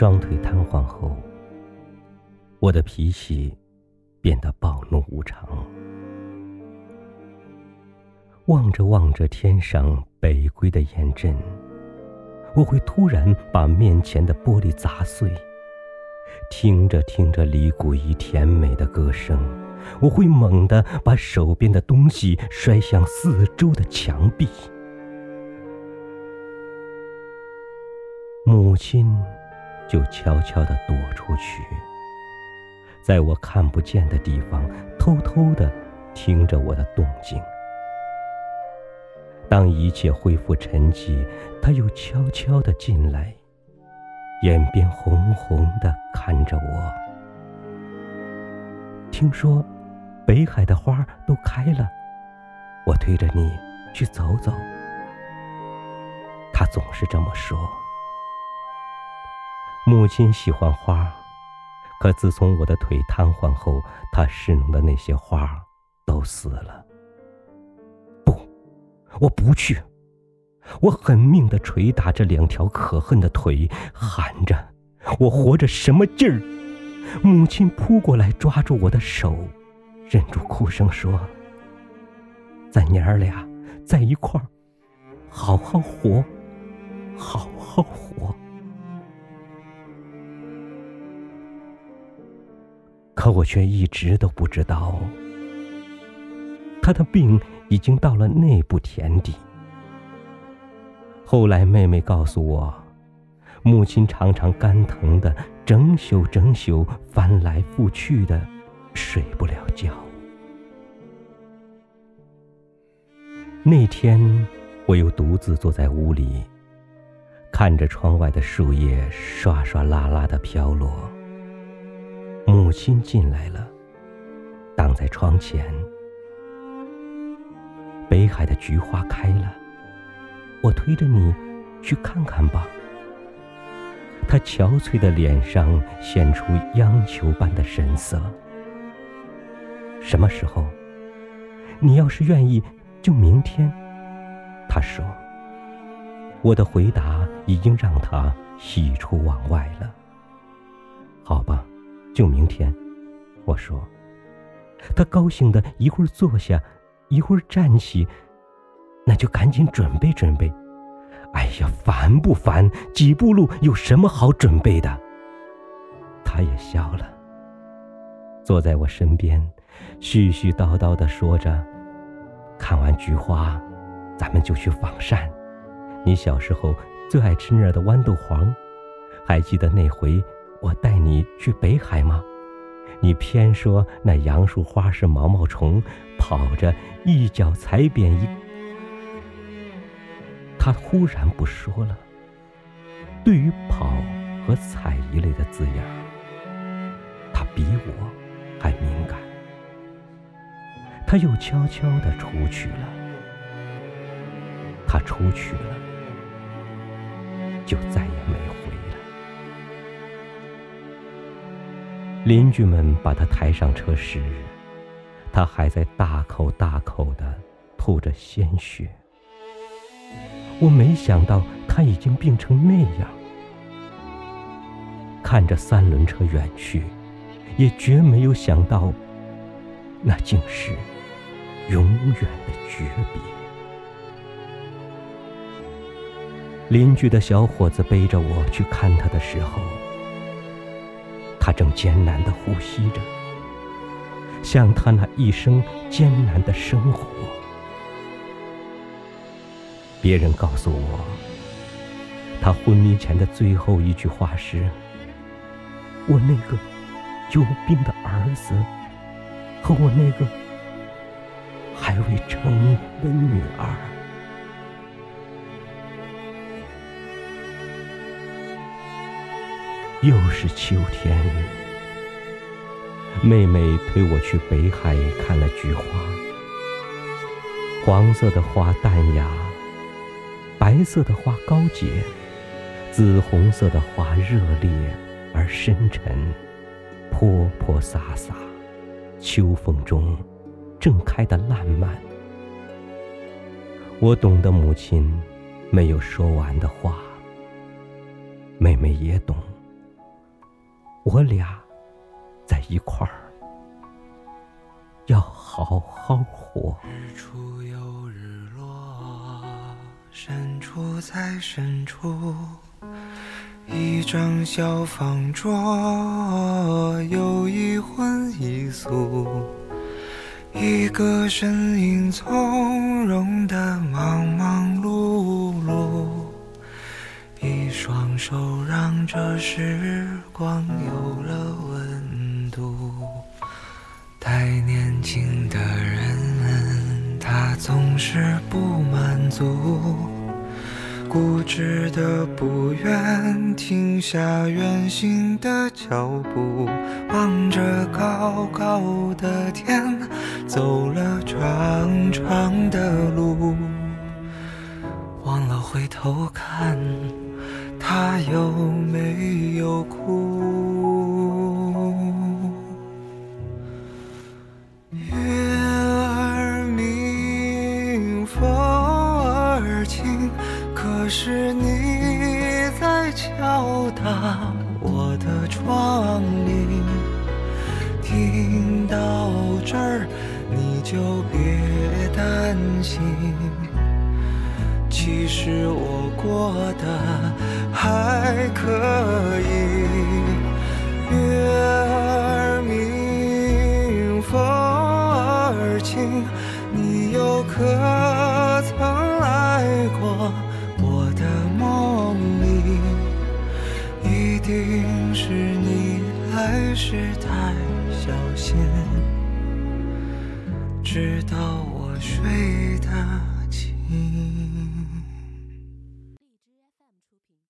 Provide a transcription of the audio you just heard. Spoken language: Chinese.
双腿瘫痪后，我的脾气变得暴怒无常。望着望着天上北归的雁阵，我会突然把面前的玻璃砸碎；听着听着李谷一甜美的歌声，我会猛地把手边的东西摔向四周的墙壁。母亲就悄悄地躲出去，在我看不见的地方偷偷地听着我的动静。当一切恢复沉寂，他又悄悄地进来，眼边红红的看着我。听说北海的花都开了，我推着你去走走。他总是这么说。母亲喜欢花，可自从我的腿瘫痪后，她侍弄的那些花都死了。不，我不去！我狠命的捶打着两条可恨的腿，喊着：“我活着什么劲儿？”母亲扑过来抓住我的手，忍住哭声说：“咱娘儿俩在一块儿，好好活，好好活。”可我却一直都不知道，他的病已经到了那步田地。后来妹妹告诉我，母亲常常肝疼的整宿整宿翻来覆去的，睡不了觉。那天，我又独自坐在屋里，看着窗外的树叶唰唰啦啦的飘落。母亲进来了，挡在窗前。北海的菊花开了，我推着你去看看吧。她憔悴的脸上现出央求般的神色。什么时候？你要是愿意，就明天。他说。我的回答已经让他喜出望外了。好吧。就明天，我说。他高兴的一会儿坐下，一会儿站起，那就赶紧准备准备。哎呀，烦不烦？几步路有什么好准备的？他也笑了，坐在我身边，絮絮叨叨的说着：“看完菊花，咱们就去仿膳。你小时候最爱吃那儿的豌豆黄，还记得那回？”我带你去北海吗？你偏说那杨树花是毛毛虫，跑着一脚踩扁一。他忽然不说了。对于跑和踩一类的字眼，他比我还敏感。他又悄悄的出去了。他出去了，就再也邻居们把他抬上车时，他还在大口大口的吐着鲜血。我没想到他已经病成那样。看着三轮车远去，也绝没有想到，那竟是永远的诀别。邻居的小伙子背着我去看他的时候。他正艰难的呼吸着，像他那一生艰难的生活。别人告诉我，他昏迷前的最后一句话是：“我那个有病的儿子，和我那个还未成年的女儿。”又是秋天，妹妹推我去北海看了菊花。黄色的花淡雅，白色的花高洁，紫红色的花热烈而深沉，泼泼洒洒，秋风中正开得烂漫。我懂得母亲没有说完的话，妹妹也懂。我俩在一块儿，要好好活。日出又日落，深处在深处，一张小方桌，有一荤一素，一个身影从容的忙忙碌碌。双手让这时光有了温度。太年轻的人，他总是不满足，固执的不愿停下远行的脚步，望着高高的天，走了长长的路，忘了回头看。他有没有哭？月儿明，风儿轻，可是你在敲打我的窗棂。听到这儿，你就别担心。其实我过得还可以。月儿明，风儿轻，你又可曾来过我的梦里？一定是你来时太小心，直到我睡得轻。